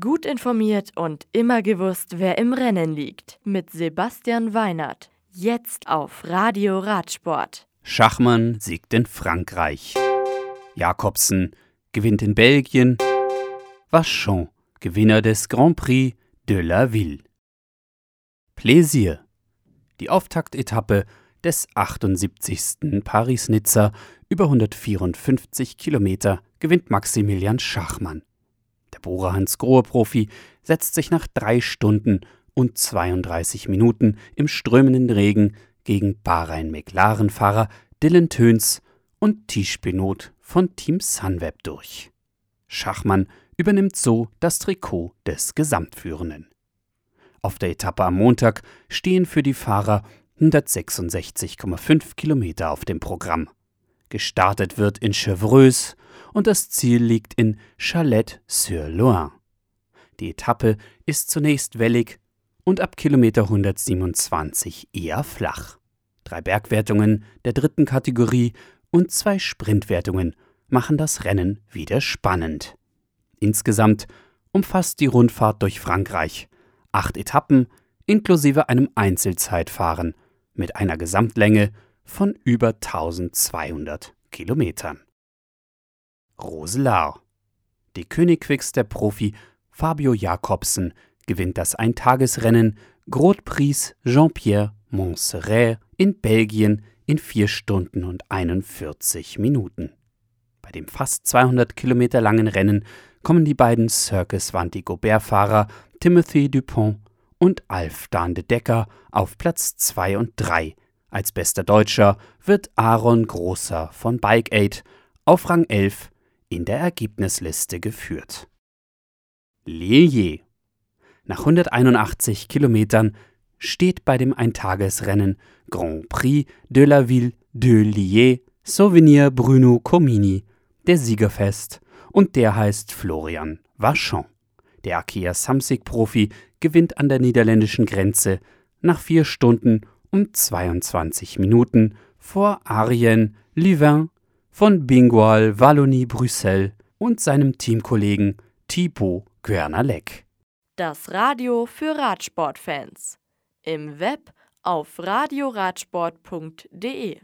Gut informiert und immer gewusst, wer im Rennen liegt. Mit Sebastian Weinert. Jetzt auf Radio Radsport. Schachmann siegt in Frankreich. Jakobsen gewinnt in Belgien. Vachon, Gewinner des Grand Prix de la Ville. Plaisir. Die Auftaktetappe des 78. Paris-Nizza über 154 Kilometer gewinnt Maximilian Schachmann. Bohrer Hans Grohe Profi setzt sich nach drei Stunden und 32 Minuten im strömenden Regen gegen Bahrain-McLaren-Fahrer Dylan Töns und Tisch Benot von Team Sunweb durch. Schachmann übernimmt so das Trikot des Gesamtführenden. Auf der Etappe am Montag stehen für die Fahrer 166,5 Kilometer auf dem Programm. Gestartet wird in Chevreuse und das Ziel liegt in Chalette-sur-Loing. Die Etappe ist zunächst wellig und ab Kilometer 127 eher flach. Drei Bergwertungen der dritten Kategorie und zwei Sprintwertungen machen das Rennen wieder spannend. Insgesamt umfasst die Rundfahrt durch Frankreich acht Etappen inklusive einem Einzelzeitfahren mit einer Gesamtlänge von über 1200 Kilometern. Roselar. Die Königquicks der Profi Fabio Jakobsen gewinnt das Eintagesrennen Grand Prix Jean-Pierre Montserrat in Belgien in 4 Stunden und 41 Minuten. Bei dem fast 200 Kilometer langen Rennen kommen die beiden Circus Vandy-Gobert-Fahrer Timothy Dupont und Alf Dahn de Decker auf Platz 2 und 3. Als bester Deutscher wird Aaron Großer von Bike Aid auf Rang 11 in der Ergebnisliste geführt. Lillier. Nach 181 Kilometern steht bei dem Eintagesrennen Grand Prix de la Ville de Lier Souvenir Bruno Comini der Sieger fest und der heißt Florian Vachon. Der Akea Samsic-Profi gewinnt an der niederländischen Grenze nach vier Stunden und 22 Minuten vor Arjen Livin von Bingoal Wallonie Brüssel und seinem Teamkollegen Thibaut Görner-Leck. Das Radio für Radsportfans. Im Web auf radioradsport.de